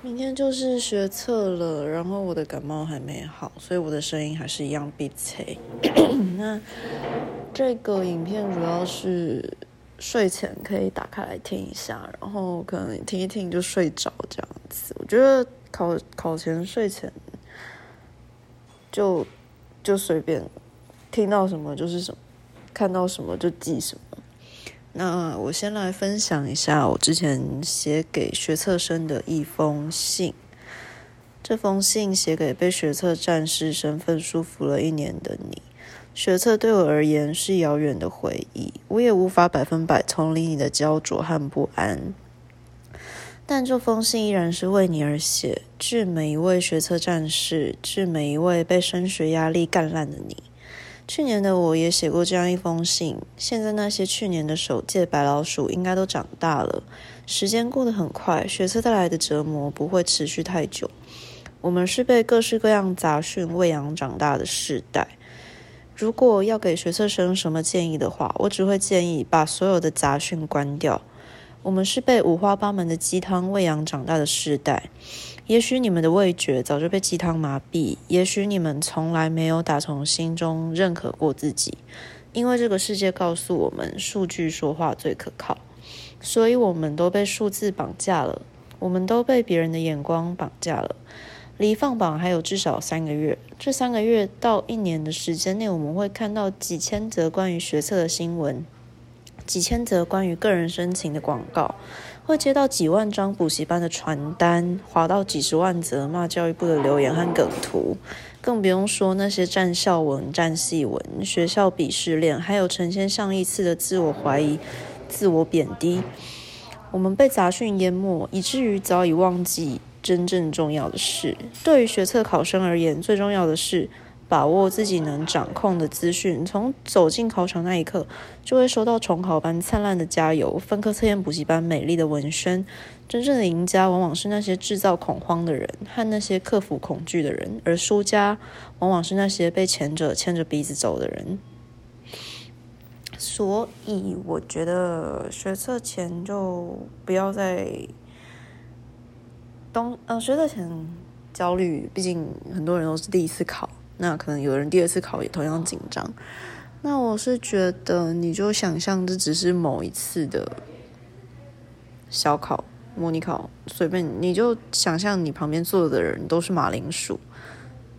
明天就是学测了，然后我的感冒还没好，所以我的声音还是一样闭塞。那这个影片主要是睡前可以打开来听一下，然后可能听一听就睡着这样子。我觉得考考前睡前就就随便听到什么就是什么，看到什么就记什么。那我先来分享一下我之前写给学测生的一封信。这封信写给被学测战士身份束缚了一年的你。学测对我而言是遥远的回忆，我也无法百分百同理你的焦灼和不安。但这封信依然是为你而写，致每一位学测战士，致每一位被升学压力干烂的你。去年的我也写过这样一封信。现在那些去年的首届白老鼠应该都长大了。时间过得很快，学测带来的折磨不会持续太久。我们是被各式各样杂讯喂养长大的世代。如果要给学测生什么建议的话，我只会建议把所有的杂讯关掉。我们是被五花八门的鸡汤喂养长大的世代。也许你们的味觉早就被鸡汤麻痹，也许你们从来没有打从心中认可过自己，因为这个世界告诉我们，数据说话最可靠，所以我们都被数字绑架了，我们都被别人的眼光绑架了。离放榜还有至少三个月，这三个月到一年的时间内，我们会看到几千则关于学测的新闻，几千则关于个人申请的广告。会接到几万张补习班的传单，划到几十万则骂教育部的留言和梗图，更不用说那些战校文、战系文、学校鄙视链，还有成千上亿次的自我怀疑、自我贬低。我们被杂讯淹没，以至于早已忘记真正重要的事。对于学测考生而言，最重要的是。把握自己能掌控的资讯，从走进考场那一刻，就会收到重考班灿烂的加油，分科测验补习班美丽的文宣。真正的赢家，往往是那些制造恐慌的人和那些克服恐惧的人，而输家，往往是那些被前者牵着鼻子走的人。所以，我觉得学测前就不要再东呃学测前焦虑，毕竟很多人都是第一次考。那可能有人第二次考也同样紧张。那我是觉得，你就想象这只是某一次的小考、模拟考，随便你就想象你旁边坐的人都是马铃薯，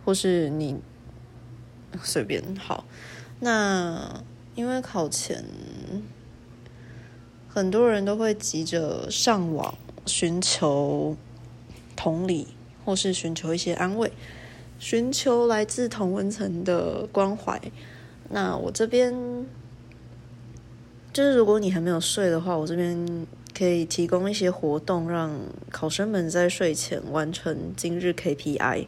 或是你随便好。那因为考前很多人都会急着上网寻求同理，或是寻求一些安慰。寻求来自同温层的关怀。那我这边就是，如果你还没有睡的话，我这边可以提供一些活动，让考生们在睡前完成今日 KPI。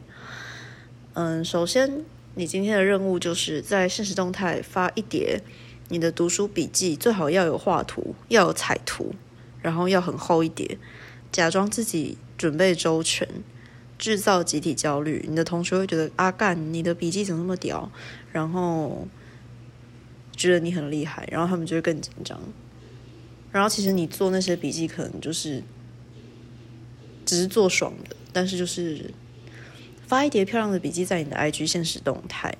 嗯，首先，你今天的任务就是在现实动态发一叠你的读书笔记，最好要有画图，要有彩图，然后要很厚一叠，假装自己准备周全。制造集体焦虑，你的同学会觉得阿干，你的笔记怎么那么屌？然后觉得你很厉害，然后他们就会更紧张。然后其实你做那些笔记，可能就是只是做爽的，但是就是发一叠漂亮的笔记在你的 IG 现实动态，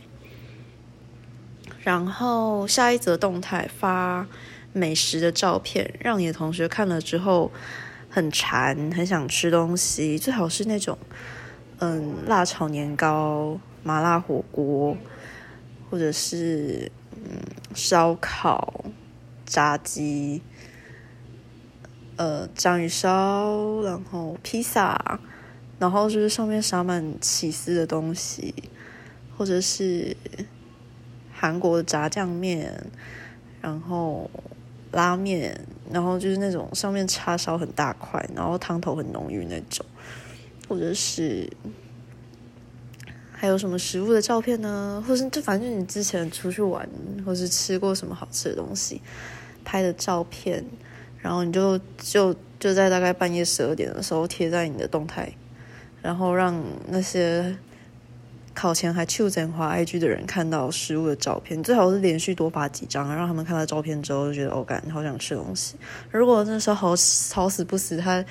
然后下一则动态发美食的照片，让你的同学看了之后。很馋，很想吃东西，最好是那种，嗯，辣炒年糕、麻辣火锅，或者是嗯烧烤、炸鸡，呃章鱼烧，然后披萨，然后就是上面撒满起司的东西，或者是韩国的炸酱面，然后。拉面，然后就是那种上面叉烧很大块，然后汤头很浓郁那种，或者是还有什么食物的照片呢？或是就反正你之前出去玩，或是吃过什么好吃的东西拍的照片，然后你就就就在大概半夜十二点的时候贴在你的动态，然后让那些。考前还去整华 IG 的人看到食物的照片，最好是连续多发几张，让他们看到照片之后就觉得哦，感好想吃东西。如果那时候好好死不死，他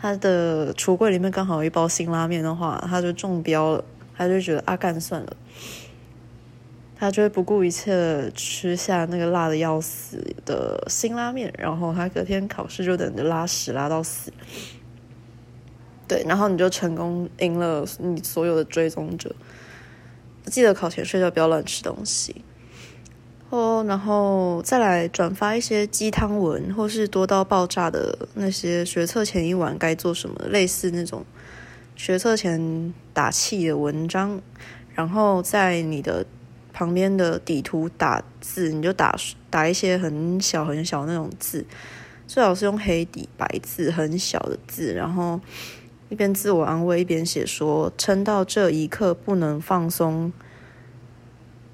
他的橱柜里面刚好有一包辛拉面的话，他就中标了，他就觉得啊干算了，他就会不顾一切吃下那个辣的要死的辛拉面，然后他隔天考试就等着拉屎拉到死。对，然后你就成功赢了你所有的追踪者。记得考前睡觉不要乱吃东西哦，然后再来转发一些鸡汤文，或是多到爆炸的那些学测前一晚该做什么，类似那种学测前打气的文章。然后在你的旁边的底图打字，你就打打一些很小很小那种字，最好是用黑底白字，很小的字，然后。一边自我安慰，一边写说：“撑到这一刻不能放松，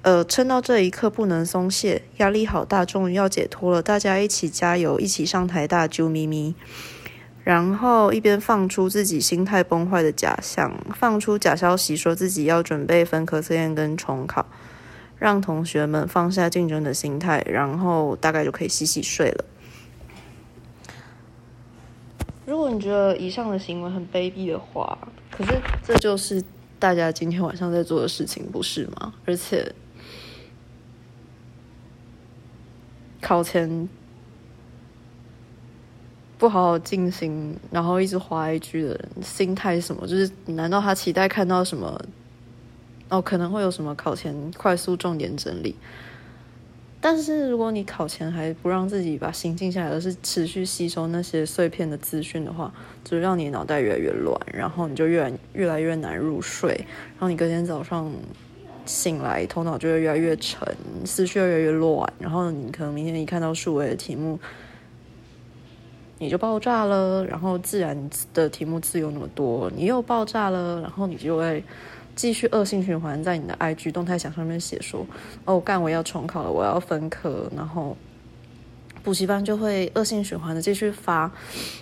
呃，撑到这一刻不能松懈，压力好大，终于要解脱了，大家一起加油，一起上台大啾咪咪。”然后一边放出自己心态崩坏的假象，放出假消息，说自己要准备分科测验跟重考，让同学们放下竞争的心态，然后大概就可以洗洗睡了。如果你觉得以上的行为很卑鄙的话，可是这就是大家今天晚上在做的事情，不是吗？而且考前不好好进行，然后一直滑一句的人，心态什么？就是难道他期待看到什么？哦，可能会有什么考前快速重点整理？但是如果你考前还不让自己把心静下来，而是持续吸收那些碎片的资讯的话，就让你脑袋越来越乱，然后你就越来越来越难入睡，然后你隔天早上醒来，头脑就会越来越沉，思绪越来越乱，然后你可能明天一看到数位的题目，你就爆炸了，然后自然的题目自由那么多，你又爆炸了，然后你就会。继续恶性循环，在你的 IG 动态墙上面写说：“哦，干，我要重考了，我要分科。”然后补习班就会恶性循环的继续发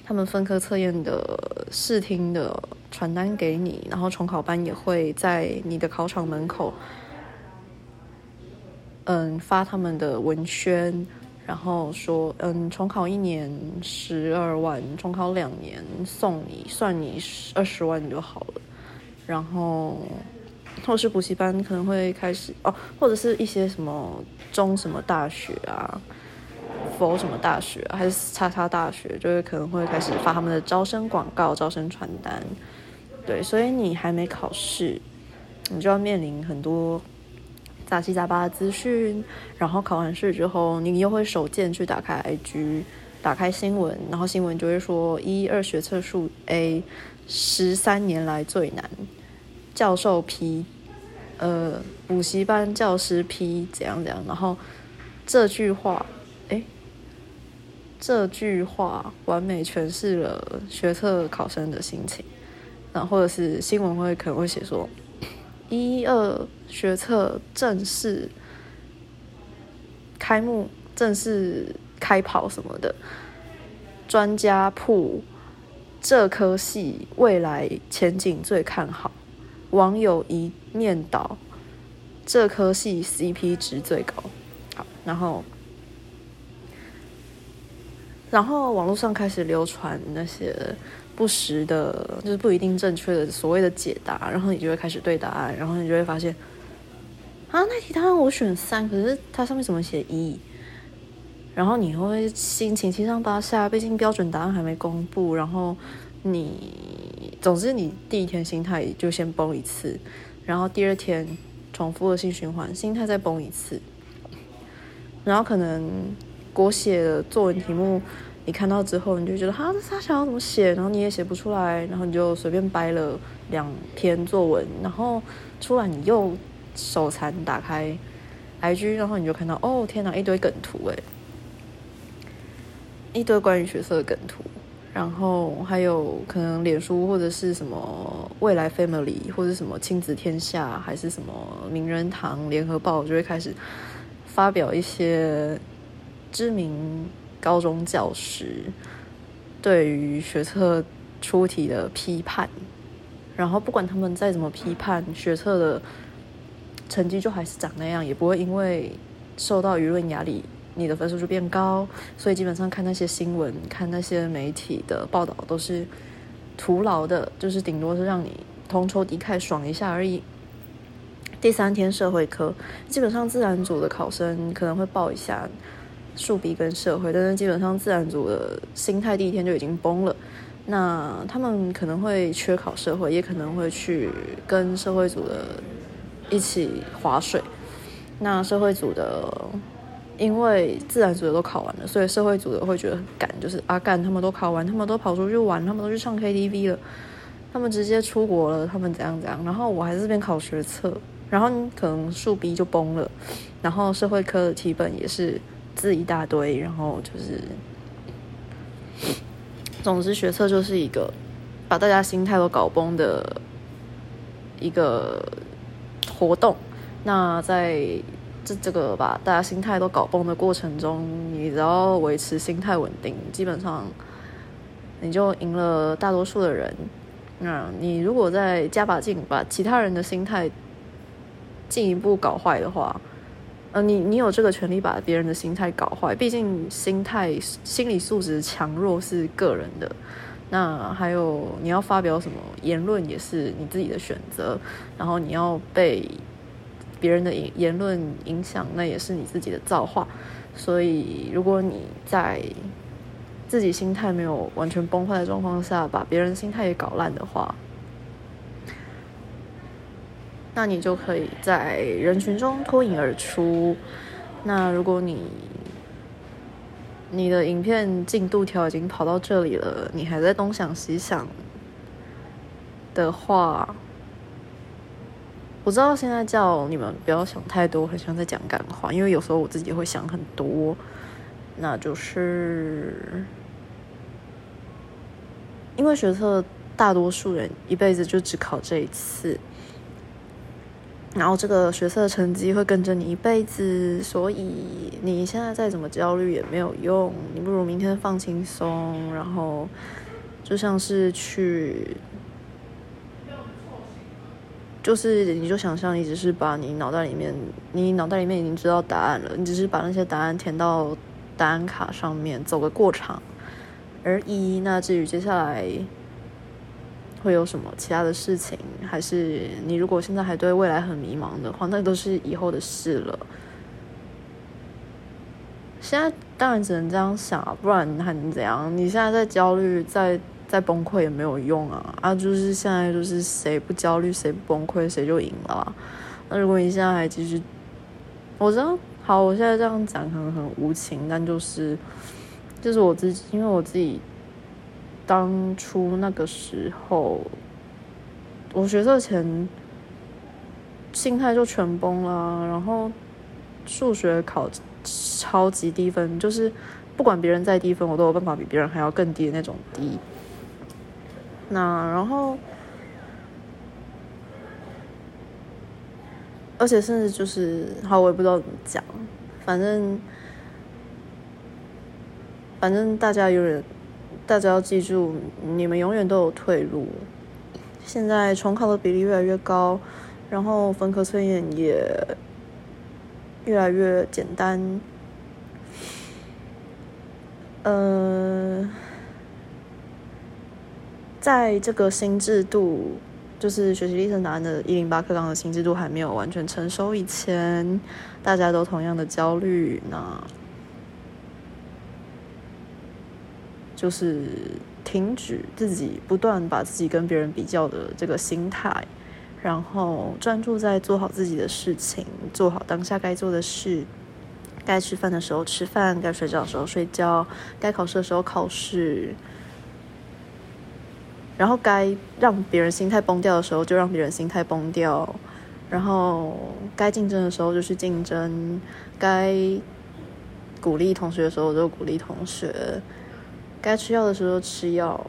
他们分科测验的试听的传单给你，然后重考班也会在你的考场门口，嗯，发他们的文宣，然后说：“嗯，重考一年十二万，重考两年送你，算你二十万就好了。”然后，或是补习班可能会开始哦，或者是一些什么中什么大学啊，佛什么大学，还是叉叉大学，就是可能会开始发他们的招生广告、招生传单。对，所以你还没考试，你就要面临很多杂七杂八的资讯。然后考完试之后，你又会手贱去打开 IG，打开新闻，然后新闻就会说一二学测数 A。十三年来最难，教授批，呃，补习班教师批怎样怎样，然后这句话，这句话完美诠释了学测考生的心情，那或者是新闻会可能会写说，一二学测正式开幕，正式开跑什么的，专家铺。这科系未来前景最看好，网友一面倒，这科系 CP 值最高。好，然后，然后网络上开始流传那些不实的，就是不一定正确的所谓的解答，然后你就会开始对答案，然后你就会发现，啊，那题答案我选三，可是它上面怎么写一？然后你会心情七上八下，毕竟标准答案还没公布。然后你，总之你第一天心态就先崩一次，然后第二天重复恶性循环，心态再崩一次。然后可能国写的作文题目，你看到之后你就觉得哈，这啥想要怎么写？然后你也写不出来，然后你就随便掰了两篇作文，然后出来你又手残打开 IG，然后你就看到哦天哪，一堆梗图哎。一堆关于学色的梗图，然后还有可能脸书或者是什么未来 Family 或者什么亲子天下还是什么名人堂联合报就会开始发表一些知名高中教师对于学测出题的批判，然后不管他们再怎么批判学测的成绩，就还是长那样，也不会因为受到舆论压力。你的分数就变高，所以基本上看那些新闻、看那些媒体的报道都是徒劳的，就是顶多是让你同仇敌忾爽一下而已。第三天社会科，基本上自然组的考生可能会报一下数 B 跟社会，但是基本上自然组的心态第一天就已经崩了。那他们可能会缺考社会，也可能会去跟社会组的一起划水。那社会组的，因为自然组的都考完了，所以社会组的会觉得很赶，就是阿干他们都考完，他们都跑出去玩，他们都去唱 KTV 了，他们直接出国了，他们怎样怎样，然后我还是这边考学测。然后可能数 B 就崩了，然后社会科的题本也是字一大堆，然后就是，总之学测就是一个把大家心态都搞崩的一个活动。那在这这个把大家心态都搞崩的过程中，你只要维持心态稳定，基本上你就赢了大多数的人。那你如果再加把劲，把其他人的心态。进一步搞坏的话，呃，你你有这个权利把别人的心态搞坏。毕竟心态、心理素质强弱是个人的。那还有你要发表什么言论也是你自己的选择。然后你要被别人的言言论影响，那也是你自己的造化。所以如果你在自己心态没有完全崩坏的状况下，把别人心态也搞烂的话，那你就可以在人群中脱颖而出。那如果你你的影片进度条已经跑到这里了，你还在东想西想的话，我知道现在叫你们不要想太多，很像在讲感话，因为有时候我自己会想很多。那就是因为学测大多数人一辈子就只考这一次。然后这个学测成绩会跟着你一辈子，所以你现在再怎么焦虑也没有用，你不如明天放轻松，然后就像是去，就是你就想象你只是把你脑袋里面，你脑袋里面已经知道答案了，你只是把那些答案填到答案卡上面，走个过场而已。那至于接下来。会有什么其他的事情？还是你如果现在还对未来很迷茫的话，那都是以后的事了。现在当然只能这样想啊，不然还能怎样？你现在在焦虑，在在崩溃也没有用啊！啊，就是现在就是谁不焦虑，谁不崩溃，谁就赢了。那如果你现在还继续，我知道，好，我现在这样讲可能很无情，但就是，就是我自己，因为我自己。当初那个时候，我学测前心态就全崩了，然后数学考超级低分，就是不管别人再低分，我都有办法比别人还要更低的那种低。那然后，而且甚至就是，好，我也不知道怎么讲，反正反正大家有点。大家要记住，你们永远都有退路。现在重考的比例越来越高，然后分科测验也越来越简单。嗯，在这个新制度，就是学习历程答案的一零八课纲的新制度还没有完全成熟以前，大家都同样的焦虑。那。就是停止自己不断把自己跟别人比较的这个心态，然后专注在做好自己的事情，做好当下该做的事。该吃饭的时候吃饭，该睡觉的时候睡觉，该考试的时候考试。然后该让别人心态崩掉的时候，就让别人心态崩掉。然后该竞争的时候就去竞争，该鼓励同学的时候就鼓励同学。该吃药的时候吃药，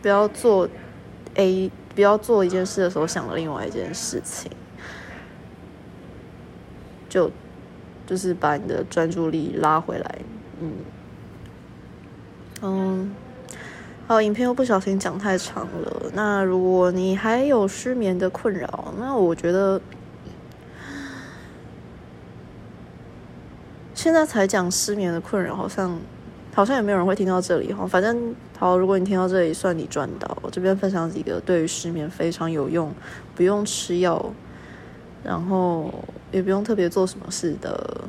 不要做 A，不要做一件事的时候想了另外一件事情，就就是把你的专注力拉回来，嗯嗯，好，影片又不小心讲太长了。那如果你还有失眠的困扰，那我觉得现在才讲失眠的困扰，好像。好像也没有人会听到这里哈，反正好，如果你听到这里，算你赚到。我这边分享几个对于失眠非常有用，不用吃药，然后也不用特别做什么事的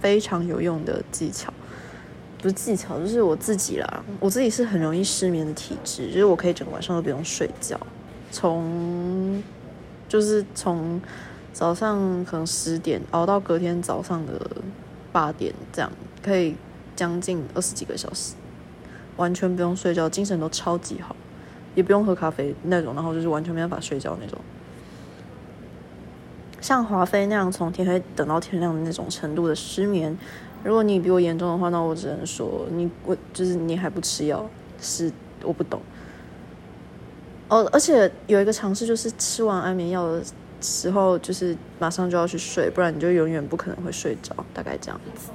非常有用的技巧。不是技巧，就是我自己啦。我自己是很容易失眠的体质，就是我可以整个晚上都不用睡觉，从就是从早上可能十点熬到隔天早上的八点，这样可以将近二十几个小时，完全不用睡觉，精神都超级好，也不用喝咖啡那种，然后就是完全没办法睡觉那种。像华妃那样从天黑等到天亮的那种程度的失眠。如果你比我严重的话，那我只能说你我就是你还不吃药，是我不懂。哦，而且有一个尝试就是吃完安眠药的时候，就是马上就要去睡，不然你就永远不可能会睡着，大概这样子。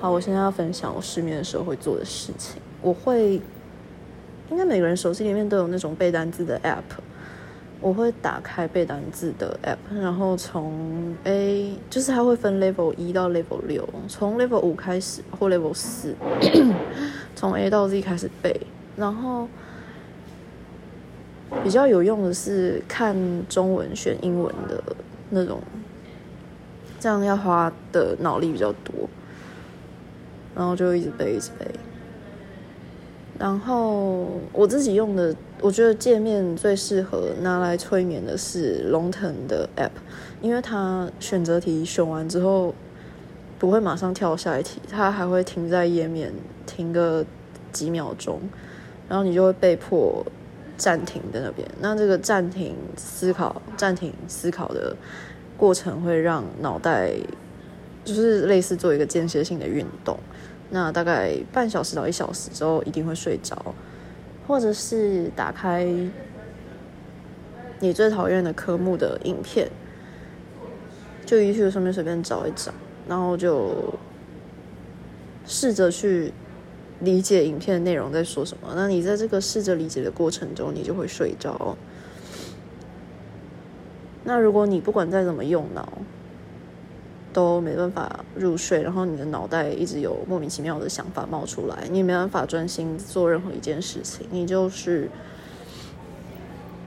好，我现在要分享我失眠的时候会做的事情。我会，应该每个人手机里面都有那种背单词的 app。我会打开背单字的 app，然后从 A 就是它会分 level 一到 level 六，从 level 五开始或 level 四，从 A 到 Z 开始背。然后比较有用的是看中文选英文的那种，这样要花的脑力比较多，然后就一直背一直背。然后我自己用的。我觉得界面最适合拿来催眠的是龙腾的 App，因为它选择题选完之后不会马上跳下一题，它还会停在页面停个几秒钟，然后你就会被迫暂停在那边。那这个暂停思考、暂停思考的过程会让脑袋就是类似做一个间歇性的运动。那大概半小时到一小时之后一定会睡着。或者是打开你最讨厌的科目的影片，就 YouTube 上面随便找一找，然后就试着去理解影片的内容在说什么。那你在这个试着理解的过程中，你就会睡着。那如果你不管再怎么用脑，都没办法入睡，然后你的脑袋一直有莫名其妙的想法冒出来，你也没办法专心做任何一件事情，你就是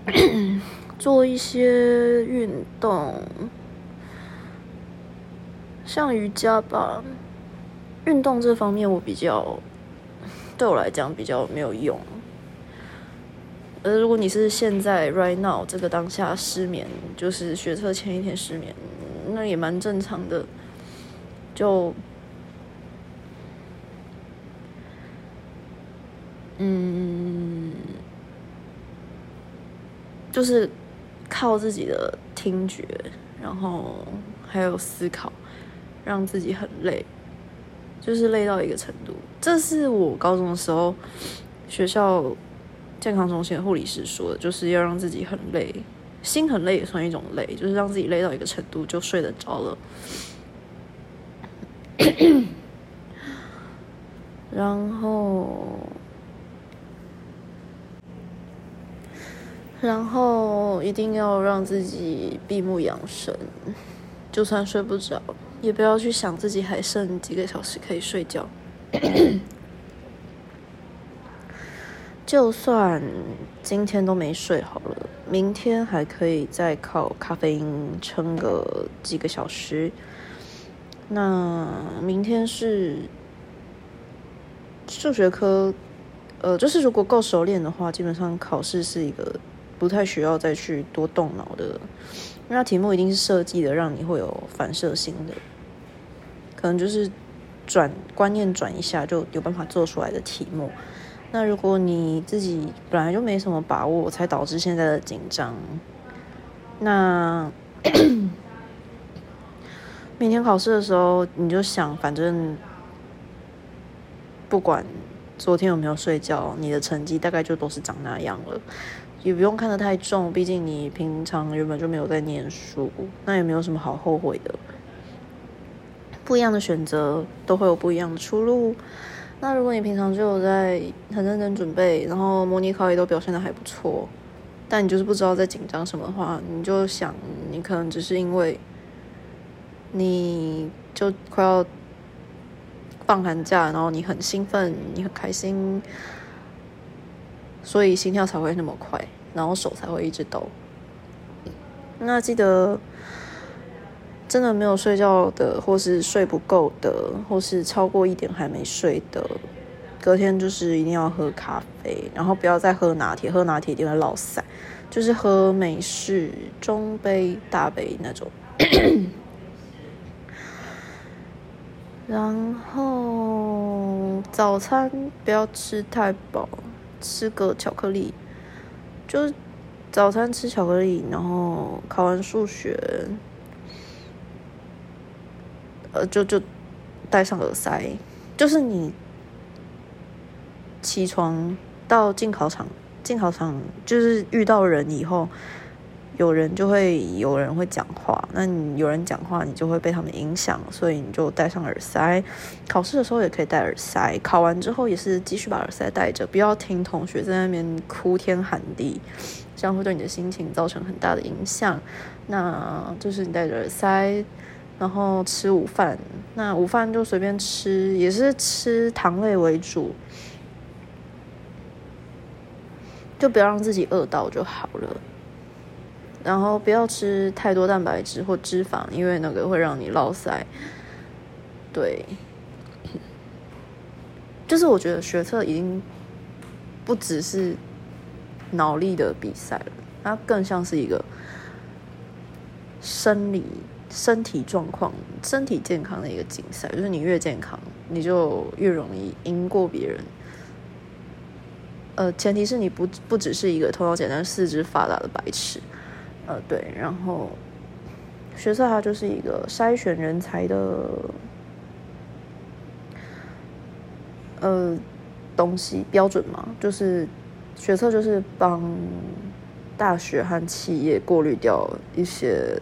做一些运动，像瑜伽吧。运动这方面我比较，对我来讲比较没有用。而如果你是现在 right now 这个当下失眠，就是学车前一天失眠。那也蛮正常的，就，嗯，就是靠自己的听觉，然后还有思考，让自己很累，就是累到一个程度。这是我高中的时候学校健康中心护理师说的，就是要让自己很累。心很累也算一种累，就是让自己累到一个程度就睡得着了。然后，然后一定要让自己闭目养神，就算睡不着，也不要去想自己还剩几个小时可以睡觉。就算今天都没睡好了。明天还可以再靠咖啡因撑个几个小时。那明天是数学科，呃，就是如果够熟练的话，基本上考试是一个不太需要再去多动脑的，因为它题目一定是设计的让你会有反射性的，可能就是转观念转一下就有办法做出来的题目。那如果你自己本来就没什么把握，才导致现在的紧张，那 明天考试的时候，你就想，反正不管昨天有没有睡觉，你的成绩大概就都是长那样了，也不用看得太重，毕竟你平常原本就没有在念书，那也没有什么好后悔的。不一样的选择都会有不一样的出路。那如果你平常就有在很认真准备，然后模拟考也都表现的还不错，但你就是不知道在紧张什么的话，你就想你可能只是因为，你就快要放寒假，然后你很兴奋，你很开心，所以心跳才会那么快，然后手才会一直抖。那记得，真的没有睡觉的，或是睡不够的，或是超过一点还没睡的，隔天就是一定要喝咖啡，然后不要再喝拿铁，喝拿铁一定会落腮，就是喝美式中杯、大杯那种。然后早餐不要吃太饱，吃个巧克力，就。早餐吃巧克力，然后考完数学，呃，就就戴上耳塞，就是你起床到进考场，进考场就是遇到人以后。有人就会有人会讲话，那你有人讲话，你就会被他们影响，所以你就戴上耳塞。考试的时候也可以戴耳塞，考完之后也是继续把耳塞戴着，不要听同学在那边哭天喊地，这样会对你的心情造成很大的影响。那就是你戴着耳塞，然后吃午饭，那午饭就随便吃，也是吃糖类为主，就不要让自己饿到就好了。然后不要吃太多蛋白质或脂肪，因为那个会让你落腮。对，就是我觉得学测已经不只是脑力的比赛了，它更像是一个生理、身体状况、身体健康的一个竞赛。就是你越健康，你就越容易赢过别人。呃，前提是你不不只是一个头脑简单、四肢发达的白痴。呃，对，然后学测它就是一个筛选人才的呃东西标准嘛，就是学测就是帮大学和企业过滤掉一些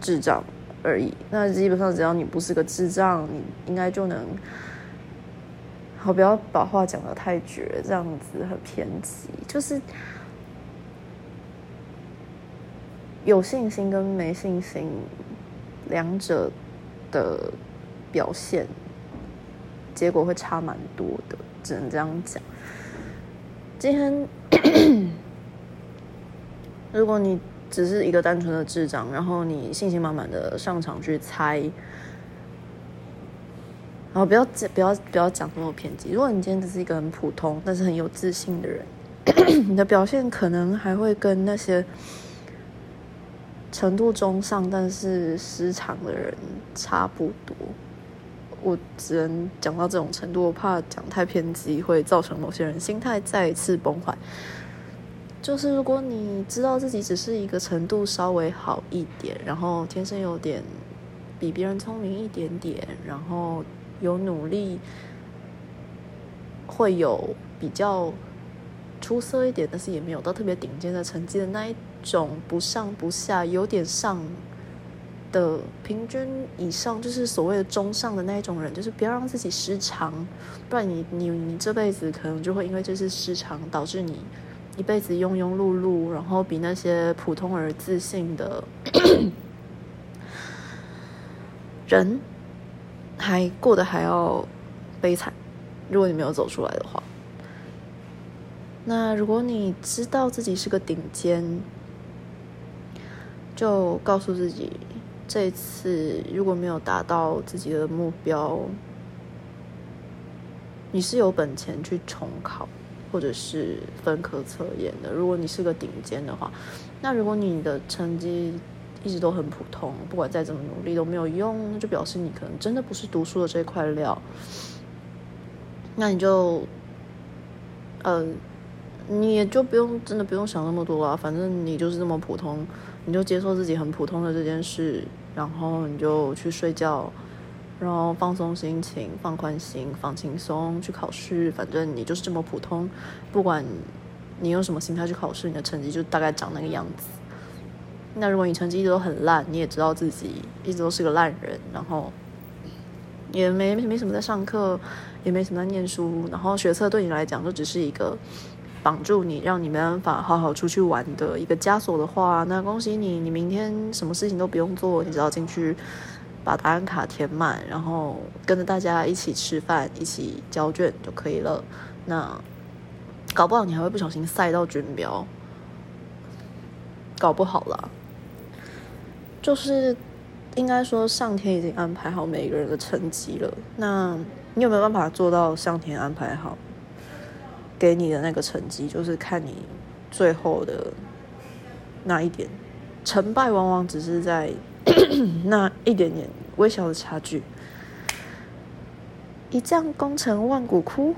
智障而已。那基本上只要你不是个智障，你应该就能好，不要把话讲的太绝，这样子很偏激，就是。有信心跟没信心，两者的表现结果会差蛮多的，只能这样讲。今天，如果你只是一个单纯的智障，然后你信心满满的上场去猜，然后不要不要不要讲那么偏激。如果你今天只是一个很普通但是很有自信的人，你的表现可能还会跟那些。程度中上，但是失常的人差不多。我只能讲到这种程度，我怕讲太偏激，会造成某些人心态再一次崩坏。就是如果你知道自己只是一个程度稍微好一点，然后天生有点比别人聪明一点点，然后有努力，会有比较出色一点，但是也没有到特别顶尖的成绩的那一。种不上不下，有点上的平均以上，就是所谓的中上的那一种人，就是不要让自己失常，不然你你你这辈子可能就会因为这次失常，导致你一辈子庸庸碌碌，然后比那些普通而自信的 人还过得还要悲惨。如果你没有走出来的话，那如果你知道自己是个顶尖。就告诉自己，这次如果没有达到自己的目标，你是有本钱去重考或者是分科测验的。如果你是个顶尖的话，那如果你的成绩一直都很普通，不管再怎么努力都没有用，那就表示你可能真的不是读书的这块料。那你就，呃，你也就不用真的不用想那么多了，反正你就是这么普通。你就接受自己很普通的这件事，然后你就去睡觉，然后放松心情，放宽心，放轻松去考试。反正你就是这么普通，不管你用什么心态去考试，你的成绩就大概长那个样子。那如果你成绩一直都很烂，你也知道自己一直都是个烂人，然后也没没什么在上课，也没什么在念书，然后学测对你来讲就只是一个。绑住你，让你没办法好好出去玩的一个枷锁的话，那恭喜你，你明天什么事情都不用做，你只要进去把答案卡填满，然后跟着大家一起吃饭，一起交卷就可以了。那搞不好你还会不小心塞到军标，搞不好啦。就是应该说上天已经安排好每个人的成绩了，那你有没有办法做到上天安排好给你的那个成绩？就是看你最后的那一点，成败往往只是在 那一点点微小的差距。一将功成万骨枯。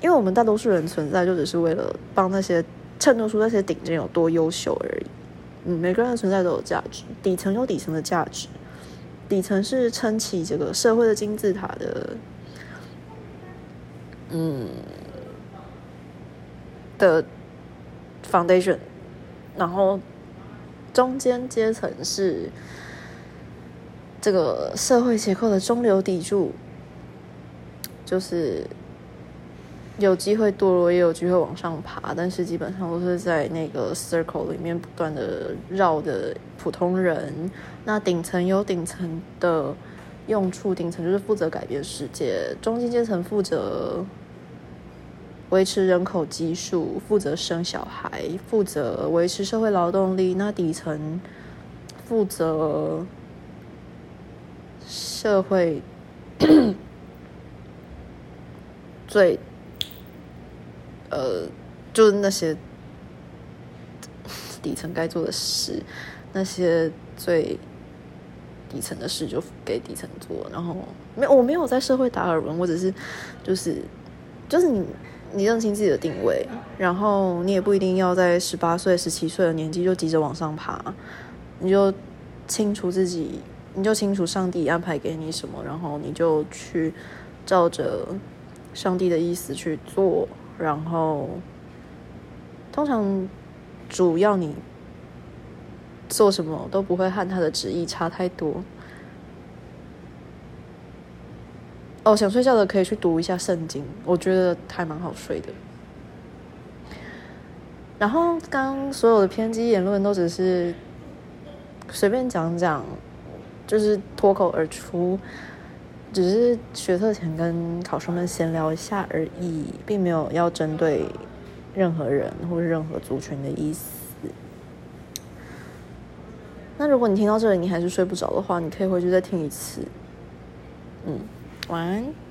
因为我们大多数人存在，就只是为了帮那些衬托出那些顶尖有多优秀而已。嗯，每个人的存在都有价值，底层有底层的价值，底层是撑起这个社会的金字塔的，嗯的 foundation，然后中间阶层是这个社会结构的中流砥柱，就是。有机会堕落，也有机会往上爬，但是基本上都是在那个 circle 里面不断的绕的普通人。那顶层有顶层的用处，顶层就是负责改变世界，中间阶层负责维持人口基数，负责生小孩，负责维持社会劳动力。那底层负责社会最。呃，就是那些底层该做的事，那些最底层的事就给底层做。然后没，我没有在社会达尔文，我只是就是就是你你认清自己的定位，然后你也不一定要在十八岁、十七岁的年纪就急着往上爬，你就清楚自己，你就清楚上帝安排给你什么，然后你就去照着上帝的意思去做。然后，通常主要你做什么都不会和他的旨意差太多。哦，想睡觉的可以去读一下圣经，我觉得还蛮好睡的。然后，刚所有的偏激言论都只是随便讲讲，就是脱口而出。只是学测前跟考生们闲聊一下而已，并没有要针对任何人或者任何族群的意思。那如果你听到这里你还是睡不着的话，你可以回去再听一次。嗯，晚安。